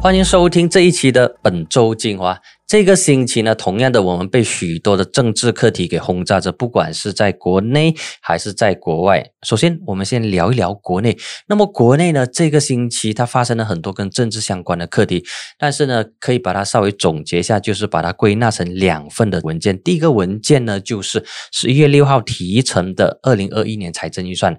欢迎收听这一期的本周精华。这个星期呢，同样的，我们被许多的政治课题给轰炸着，不管是在国内还是在国外。首先，我们先聊一聊国内。那么，国内呢，这个星期它发生了很多跟政治相关的课题，但是呢，可以把它稍微总结一下，就是把它归纳成两份的文件。第一个文件呢，就是十一月六号提成的二零二一年财政预算。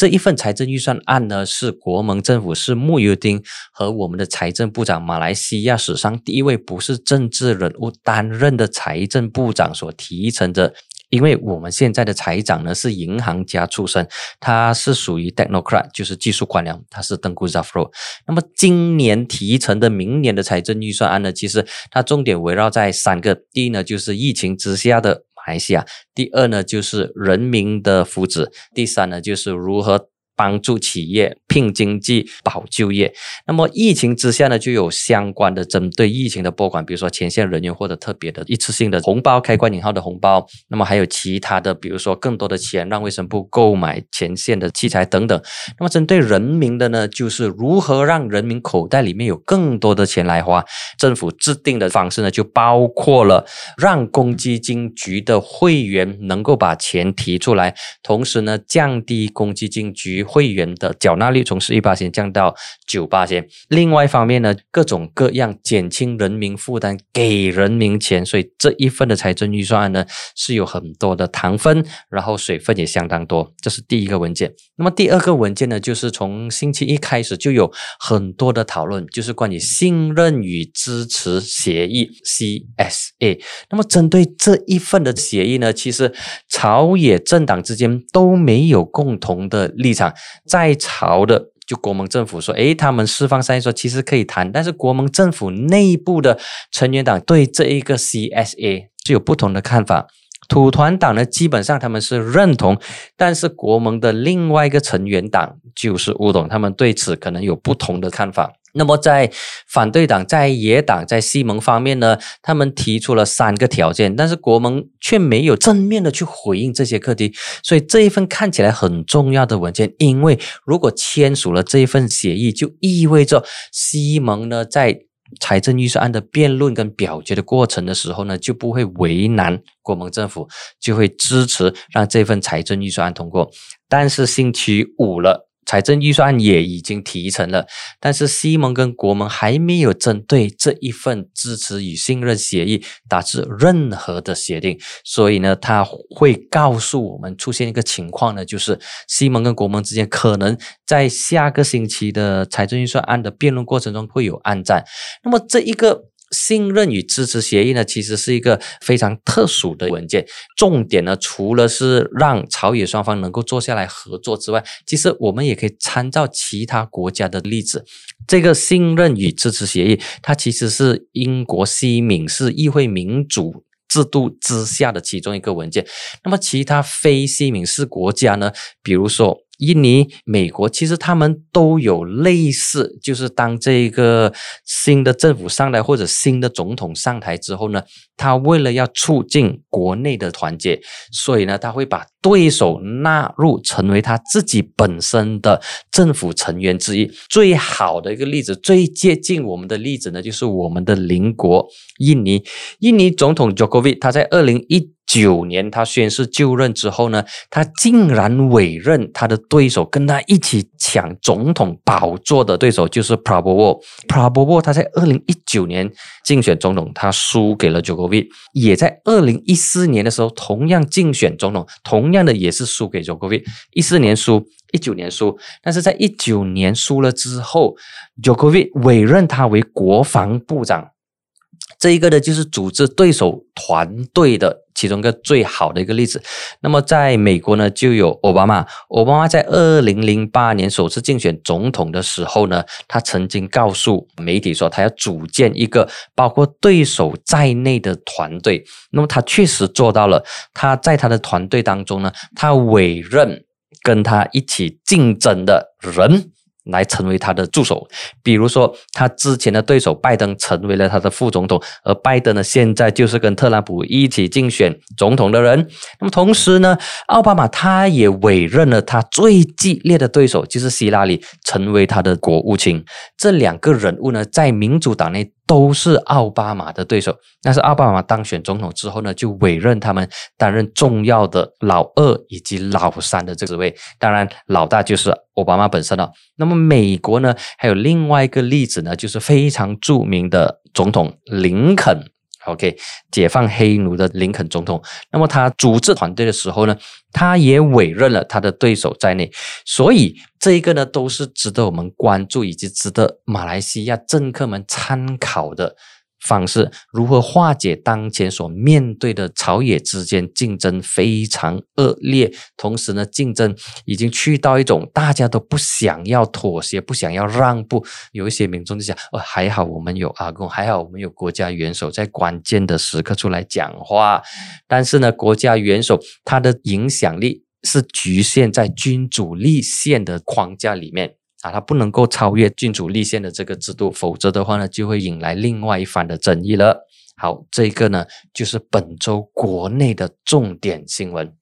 这一份财政预算案呢，是国盟政府是穆尤丁和我们的财政部长，马来西亚史上第一位不是政治人物担任的财政部长所提成的。因为我们现在的财长呢是银行家出身，他是属于 technocrat，就是技术官僚，他是登古扎弗罗。那么今年提成的明年的财政预算案呢，其实它重点围绕在三个：第一呢，就是疫情之下的。马来西亚，第二呢就是人民的福祉，第三呢就是如何。帮助企业拼经济、保就业。那么疫情之下呢，就有相关的针对疫情的拨款，比如说前线人员或者特别的一次性的红包（开关引号的红包）。那么还有其他的，比如说更多的钱让卫生部购买前线的器材等等。那么针对人民的呢，就是如何让人民口袋里面有更多的钱来花。政府制定的方式呢，就包括了让公积金局的会员能够把钱提出来，同时呢，降低公积金局。会员的缴纳率从十一八线降到九八线。另外一方面呢，各种各样减轻人民负担，给人民钱。所以这一份的财政预算案呢，是有很多的糖分，然后水分也相当多。这是第一个文件。那么第二个文件呢，就是从星期一开始就有很多的讨论，就是关于信任与支持协议 （CSA）。那么针对这一份的协议呢，其实朝野政党之间都没有共同的立场。在朝的就国盟政府说，诶，他们释放善意说其实可以谈，但是国盟政府内部的成员党对这一个 CSA 就有不同的看法。土团党呢，基本上他们是认同，但是国盟的另外一个成员党就是乌董，他们对此可能有不同的看法。那么在反对党、在野党、在西盟方面呢，他们提出了三个条件，但是国盟却没有正面的去回应这些课题。所以这一份看起来很重要的文件，因为如果签署了这一份协议，就意味着西盟呢在财政预算案的辩论跟表决的过程的时候呢，就不会为难国盟政府，就会支持让这份财政预算案通过。但是星期五了。财政预算案也已经提成了，但是西盟跟国盟还没有针对这一份支持与信任协议达成任何的协定，所以呢，他会告诉我们出现一个情况呢，就是西盟跟国盟之间可能在下个星期的财政预算案的辩论过程中会有暗战。那么这一个。信任与支持协议呢，其实是一个非常特殊的文件。重点呢，除了是让朝野双方能够坐下来合作之外，其实我们也可以参照其他国家的例子。这个信任与支持协议，它其实是英国西敏寺议会民主制度之下的其中一个文件。那么，其他非西敏寺国家呢？比如说。印尼、美国其实他们都有类似，就是当这个新的政府上来或者新的总统上台之后呢，他为了要促进国内的团结，所以呢，他会把对手纳入成为他自己本身的政府成员之一。最好的一个例子，最接近我们的例子呢，就是我们的邻国印尼。印尼总统 Jokowi 他在二零一。九年，他宣誓就任之后呢，他竟然委任他的对手跟他一起抢总统宝座的对手就是 Prabowo。Prabowo 他在二零一九年竞选总统，他输给了 Jokowi，也在二零一四年的时候同样竞选总统，同样的也是输给 Jokowi。一四年输，一九年输，但是在一九年输了之后，Jokowi 委任他为国防部长。这一个呢，就是组织对手团队的其中一个最好的一个例子。那么，在美国呢，就有奥巴马。奥巴马在二零零八年首次竞选总统的时候呢，他曾经告诉媒体说，他要组建一个包括对手在内的团队。那么，他确实做到了。他在他的团队当中呢，他委任跟他一起竞争的人。来成为他的助手。比如说，他之前的对手拜登成为了他的副总统，而拜登呢，现在就是跟特朗普一起竞选总统的人。那么同时呢，奥巴马他也委任了他最激烈的对手，就是希拉里，成为他的国务卿。这两个人物呢，在民主党内。都是奥巴马的对手，但是奥巴马当选总统之后呢，就委任他们担任重要的老二以及老三的这个职位。当然，老大就是奥巴马本身了。那么，美国呢，还有另外一个例子呢，就是非常著名的总统林肯。OK，解放黑奴的林肯总统，那么他组织团队的时候呢，他也委任了他的对手在内，所以这一个呢，都是值得我们关注以及值得马来西亚政客们参考的。方式如何化解当前所面对的朝野之间竞争非常恶劣，同时呢，竞争已经去到一种大家都不想要妥协、不想要让步。有一些民众就想：哦，还好我们有阿公，还好我们有国家元首在关键的时刻出来讲话。但是呢，国家元首他的影响力是局限在君主立宪的框架里面。啊，它不能够超越君主立宪的这个制度，否则的话呢，就会引来另外一番的争议了。好，这个呢，就是本周国内的重点新闻。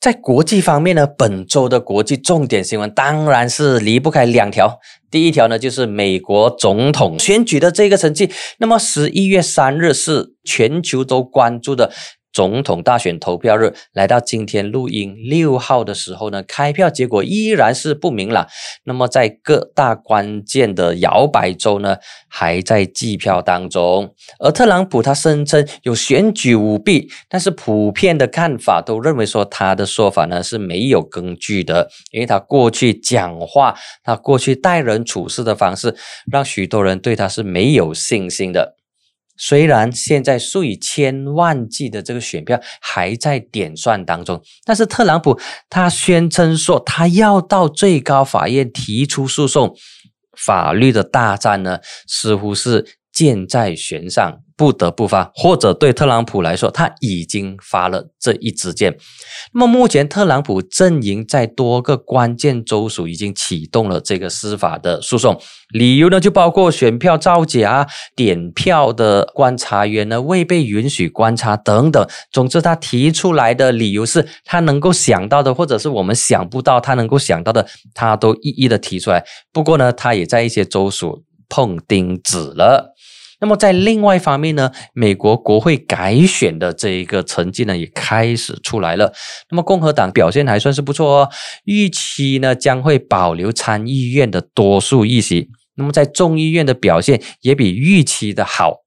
在国际方面呢，本周的国际重点新闻当然是离不开两条。第一条呢，就是美国总统选举的这个成绩。那么十一月三日是全球都关注的。总统大选投票日来到今天录音六号的时候呢，开票结果依然是不明朗。那么在各大关键的摇摆州呢，还在计票当中。而特朗普他声称有选举舞弊，但是普遍的看法都认为说他的说法呢是没有根据的，因为他过去讲话，他过去待人处事的方式，让许多人对他是没有信心的。虽然现在数以千万计的这个选票还在点算当中，但是特朗普他宣称说他要到最高法院提出诉讼，法律的大战呢似乎是箭在弦上。不得不发，或者对特朗普来说，他已经发了这一支箭。那么目前，特朗普阵营在多个关键州属已经启动了这个司法的诉讼，理由呢就包括选票造假、点票的观察员呢未被允许观察等等。总之，他提出来的理由是他能够想到的，或者是我们想不到他能够想到的，他都一一的提出来。不过呢，他也在一些州属碰钉子了。那么在另外一方面呢，美国国会改选的这一个成绩呢也开始出来了。那么共和党表现还算是不错哦，预期呢将会保留参议院的多数议席。那么在众议院的表现也比预期的好。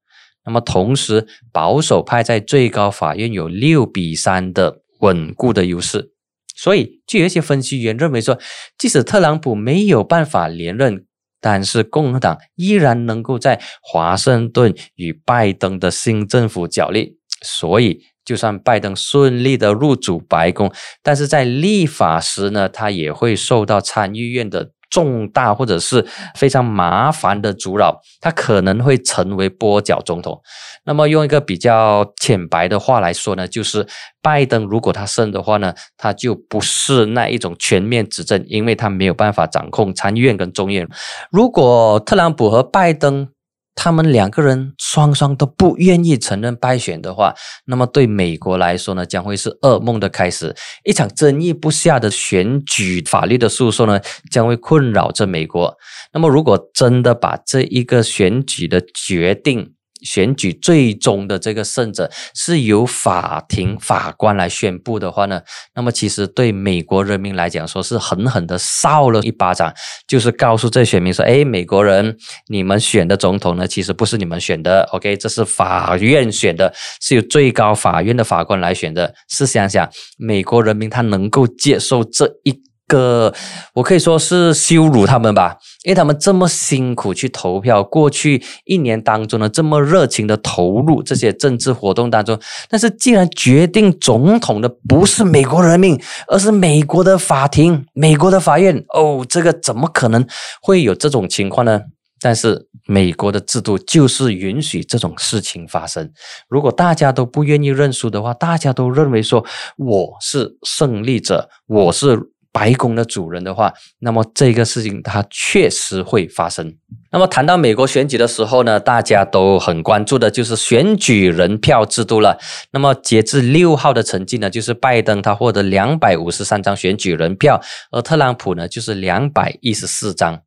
那么同时，保守派在最高法院有六比三的稳固的优势。所以，就有一些分析员认为说，即使特朗普没有办法连任。但是共和党依然能够在华盛顿与拜登的新政府角力，所以就算拜登顺利的入主白宫，但是在立法时呢，他也会受到参议院的。重大或者是非常麻烦的阻扰，他可能会成为跛脚总统。那么用一个比较浅白的话来说呢，就是拜登如果他胜的话呢，他就不是那一种全面执政，因为他没有办法掌控参议院跟众议院。如果特朗普和拜登，他们两个人双双都不愿意承认败选的话，那么对美国来说呢，将会是噩梦的开始。一场争议不下的选举法律的诉讼呢，将会困扰着美国。那么，如果真的把这一个选举的决定，选举最终的这个胜者是由法庭法官来宣布的话呢，那么其实对美国人民来讲说是狠狠的扫了一巴掌，就是告诉这选民说：哎，美国人，你们选的总统呢，其实不是你们选的，OK，这是法院选的，是由最高法院的法官来选的。试想想，美国人民他能够接受这一？个我可以说是羞辱他们吧，因为他们这么辛苦去投票，过去一年当中呢，这么热情的投入这些政治活动当中，但是既然决定总统的不是美国人民，而是美国的法庭、美国的法院，哦，这个怎么可能会有这种情况呢？但是美国的制度就是允许这种事情发生。如果大家都不愿意认输的话，大家都认为说我是胜利者，我是。白宫的主人的话，那么这个事情它确实会发生。那么谈到美国选举的时候呢，大家都很关注的就是选举人票制度了。那么截至六号的成绩呢，就是拜登他获得两百五十三张选举人票，而特朗普呢就是两百一十四张。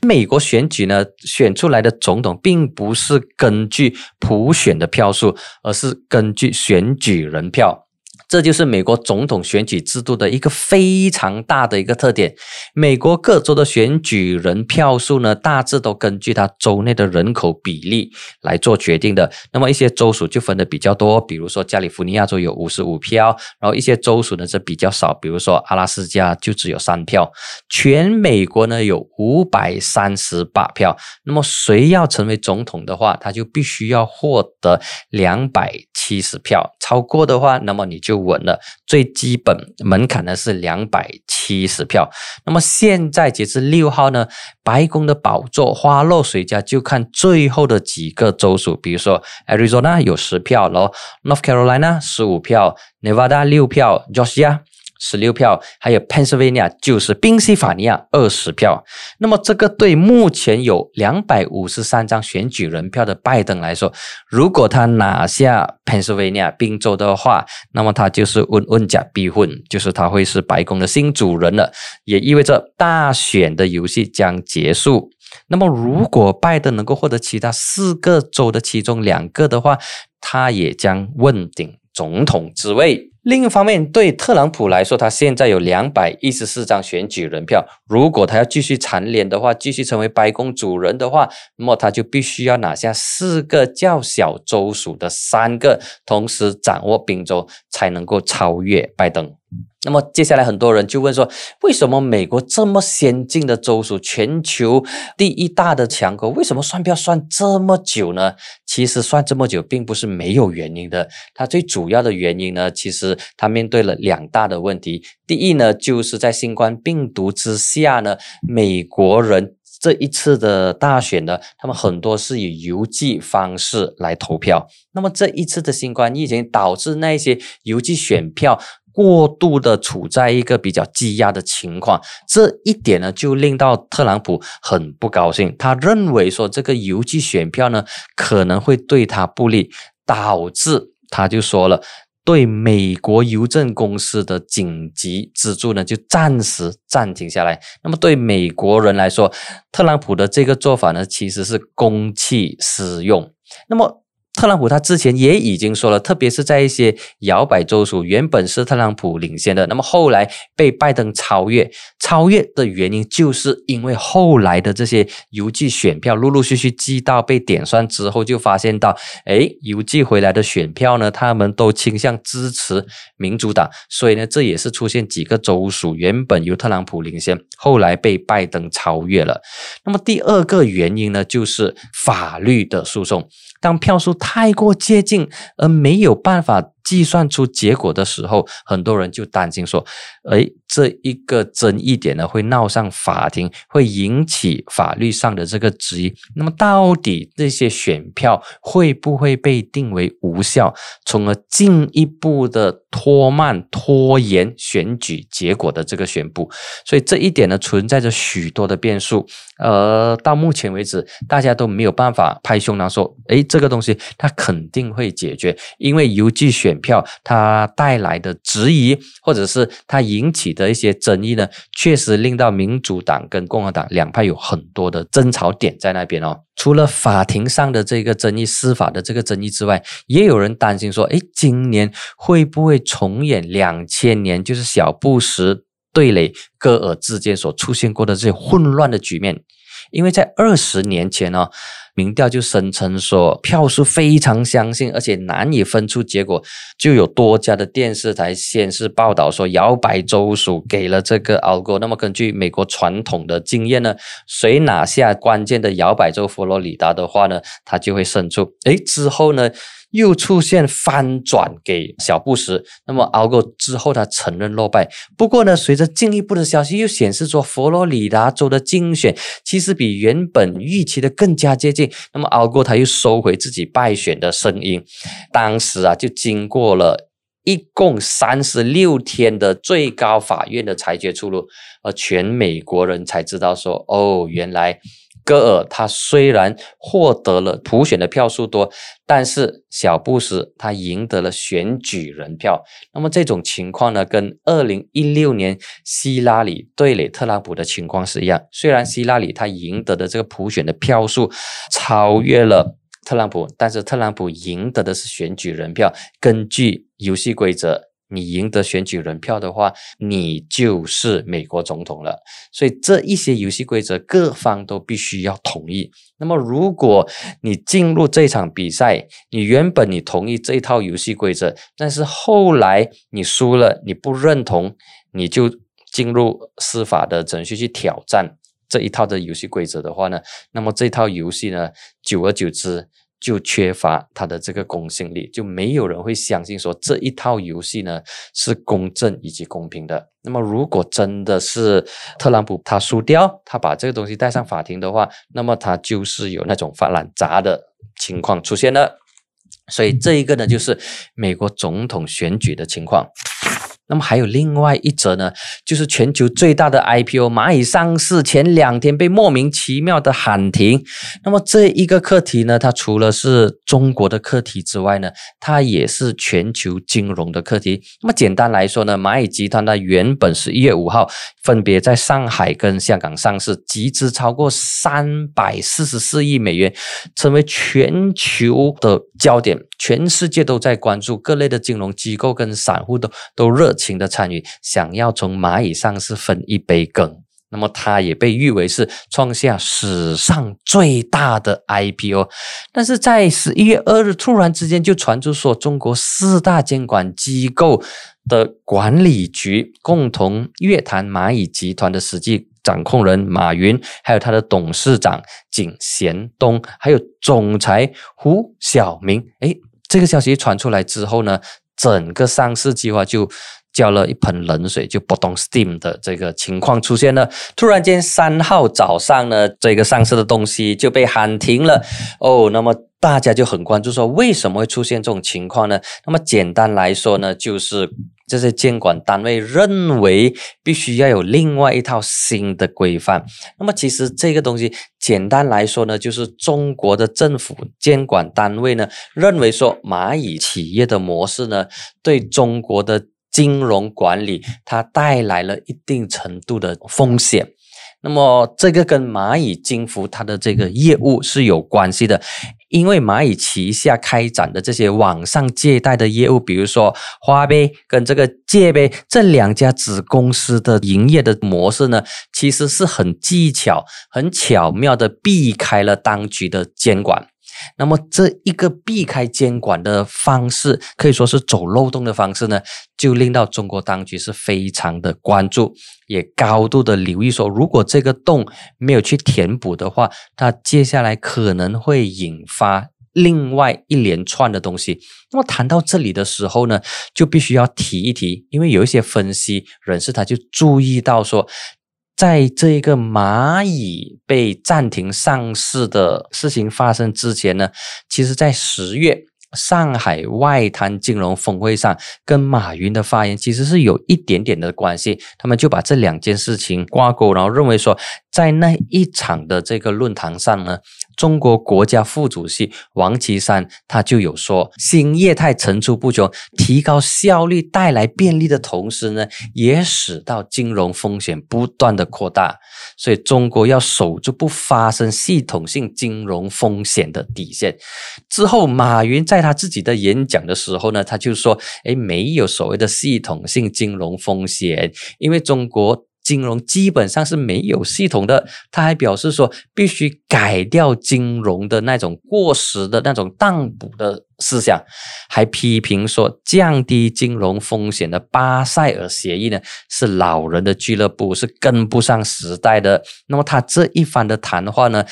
美国选举呢，选出来的总统并不是根据普选的票数，而是根据选举人票。这就是美国总统选举制度的一个非常大的一个特点。美国各州的选举人票数呢，大致都根据它州内的人口比例来做决定的。那么一些州属就分的比较多，比如说加利福尼亚州有五十五票，然后一些州属呢是比较少，比如说阿拉斯加就只有三票。全美国呢有五百三十八票。那么谁要成为总统的话，他就必须要获得两百七十票，超过的话，那么你就。稳了，最基本门槛呢是两百七十票。那么现在截至六号呢，白宫的宝座花落谁家，就看最后的几个州属，比如说 Arizona 有十票，然后 North Carolina 十五票，Nevada 六票，Georgia。十六票，还有 Pennsylvania 就是宾夕法尼亚二十票。那么这个对目前有两百五十三张选举人票的拜登来说，如果他拿下 Pennsylvania 宾州的话，那么他就是问问假必混，就是他会是白宫的新主人了，也意味着大选的游戏将结束。那么如果拜登能够获得其他四个州的其中两个的话，他也将问鼎总统之位。另一方面，对特朗普来说，他现在有两百一十四张选举人票。如果他要继续蝉联的话，继续成为白宫主人的话，那么他就必须要拿下四个较小州属的三个，同时掌握宾州，才能够超越拜登。那么接下来很多人就问说，为什么美国这么先进的州属，全球第一大的强国，为什么算票算这么久呢？其实算这么久并不是没有原因的。它最主要的原因呢，其实它面对了两大的问题。第一呢，就是在新冠病毒之下呢，美国人这一次的大选呢，他们很多是以邮寄方式来投票。那么这一次的新冠疫情导致那些邮寄选票。过度的处在一个比较积压的情况，这一点呢，就令到特朗普很不高兴。他认为说这个邮寄选票呢，可能会对他不利，导致他就说了，对美国邮政公司的紧急资助呢，就暂时暂停下来。那么对美国人来说，特朗普的这个做法呢，其实是公器私用。那么。特朗普他之前也已经说了，特别是在一些摇摆州属，原本是特朗普领先的，那么后来被拜登超越。超越的原因，就是因为后来的这些邮寄选票陆陆续续寄到被点算之后，就发现到，哎，邮寄回来的选票呢，他们都倾向支持民主党，所以呢，这也是出现几个州属原本由特朗普领先，后来被拜登超越了。那么第二个原因呢，就是法律的诉讼。当票数太过接近而没有办法计算出结果的时候，很多人就担心说：“哎，这一个争议点呢，会闹上法庭，会引起法律上的这个质疑。那么，到底这些选票会不会被定为无效，从而进一步的拖慢、拖延选举结果的这个宣布？所以，这一点呢，存在着许多的变数。呃到目前为止，大家都没有办法拍胸膛说：“哎。”这个东西它肯定会解决，因为邮寄选票它带来的质疑，或者是它引起的一些争议呢，确实令到民主党跟共和党两派有很多的争吵点在那边哦。除了法庭上的这个争议、司法的这个争议之外，也有人担心说，哎，今年会不会重演两千年，就是小布什对垒戈尔之间所出现过的这些混乱的局面？因为在二十年前呢。民调就声称说票数非常相信，而且难以分出结果，就有多家的电视台先是报道说摇摆州属给了这个 a l g o 那么根据美国传统的经验呢，谁拿下关键的摇摆州佛罗里达的话呢，他就会胜出。诶，之后呢？又出现翻转给小布什，那么熬过之后，他承认落败。不过呢，随着进一步的消息又显示说，佛罗里达州的竞选其实比原本预期的更加接近。那么熬过他又收回自己败选的声音。当时啊，就经过了。一共三十六天的最高法院的裁决出炉，而全美国人才知道说，哦，原来。戈尔他虽然获得了普选的票数多，但是小布什他赢得了选举人票。那么这种情况呢，跟二零一六年希拉里对垒特朗普的情况是一样。虽然希拉里他赢得的这个普选的票数超越了特朗普，但是特朗普赢得的是选举人票。根据游戏规则。你赢得选举人票的话，你就是美国总统了。所以这一些游戏规则，各方都必须要同意。那么，如果你进入这场比赛，你原本你同意这一套游戏规则，但是后来你输了，你不认同，你就进入司法的程序去挑战这一套的游戏规则的话呢，那么这套游戏呢，久而久之。就缺乏它的这个公信力，就没有人会相信说这一套游戏呢是公正以及公平的。那么，如果真的是特朗普他输掉，他把这个东西带上法庭的话，那么他就是有那种发烂渣的情况出现了。所以，这一个呢，就是美国总统选举的情况。那么还有另外一则呢，就是全球最大的 IPO 蚂蚁上市前两天被莫名其妙的喊停。那么这一个课题呢，它除了是中国的课题之外呢，它也是全球金融的课题。那么简单来说呢，蚂蚁集团它原本是一月五号分别在上海跟香港上市，集资超过三百四十四亿美元，成为全球的焦点，全世界都在关注，各类的金融机构跟散户都都热。情的参与，想要从蚂蚁上市分一杯羹，那么它也被誉为是创下史上最大的 IPO。但是在十一月二日，突然之间就传出说，中国四大监管机构的管理局共同约谈蚂蚁集团的实际掌控人马云，还有他的董事长景贤东，还有总裁胡晓明。诶，这个消息传出来之后呢，整个上市计划就。浇了一盆冷水，就不动 steam 的这个情况出现了。突然间，三号早上呢，这个上市的东西就被喊停了。哦，那么大家就很关注，说为什么会出现这种情况呢？那么简单来说呢，就是这些监管单位认为必须要有另外一套新的规范。那么其实这个东西简单来说呢，就是中国的政府监管单位呢认为说蚂蚁企业的模式呢对中国的。金融管理它带来了一定程度的风险，那么这个跟蚂蚁金服它的这个业务是有关系的，因为蚂蚁旗下开展的这些网上借贷的业务，比如说花呗跟这个借呗这两家子公司的营业的模式呢，其实是很技巧、很巧妙的避开了当局的监管。那么这一个避开监管的方式，可以说是走漏洞的方式呢，就令到中国当局是非常的关注，也高度的留意。说如果这个洞没有去填补的话，它接下来可能会引发另外一连串的东西。那么谈到这里的时候呢，就必须要提一提，因为有一些分析人士他就注意到说。在这个蚂蚁被暂停上市的事情发生之前呢，其实，在十月上海外滩金融峰会上，跟马云的发言其实是有一点点的关系。他们就把这两件事情挂钩，然后认为说，在那一场的这个论坛上呢。中国国家副主席王岐山他就有说，新业态层出不穷，提高效率带来便利的同时呢，也使到金融风险不断的扩大。所以中国要守住不发生系统性金融风险的底线。之后，马云在他自己的演讲的时候呢，他就说：“哎，没有所谓的系统性金融风险，因为中国。”金融基本上是没有系统的，他还表示说必须改掉金融的那种过时的那种当补的思想，还批评说降低金融风险的巴塞尔协议呢是老人的俱乐部，是跟不上时代的。那么他这一番的谈话呢？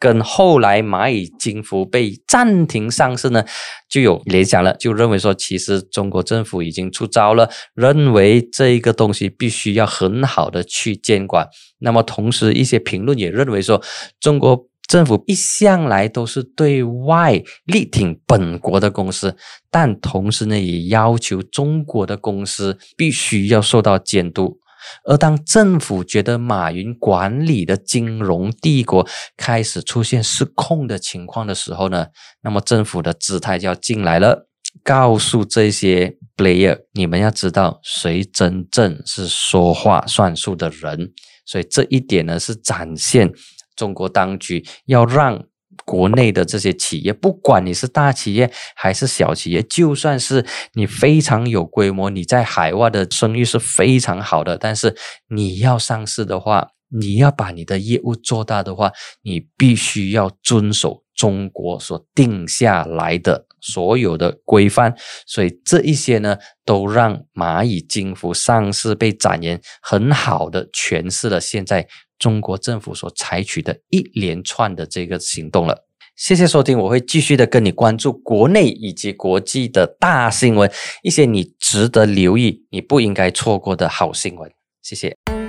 跟后来蚂蚁金服被暂停上市呢，就有联想了，就认为说，其实中国政府已经出招了，认为这一个东西必须要很好的去监管。那么同时，一些评论也认为说，中国。政府一向来都是对外力挺本国的公司，但同时呢，也要求中国的公司必须要受到监督。而当政府觉得马云管理的金融帝国开始出现失控的情况的时候呢，那么政府的姿态就要进来了，告诉这些 player，你们要知道谁真正是说话算数的人。所以这一点呢，是展现。中国当局要让国内的这些企业，不管你是大企业还是小企业，就算是你非常有规模，你在海外的声誉是非常好的，但是你要上市的话，你要把你的业务做大的话，你必须要遵守中国所定下来的所有的规范。所以这一些呢，都让蚂蚁金服上市被展言，很好的诠释了现在。中国政府所采取的一连串的这个行动了。谢谢收听，我会继续的跟你关注国内以及国际的大新闻，一些你值得留意、你不应该错过的好新闻。谢谢。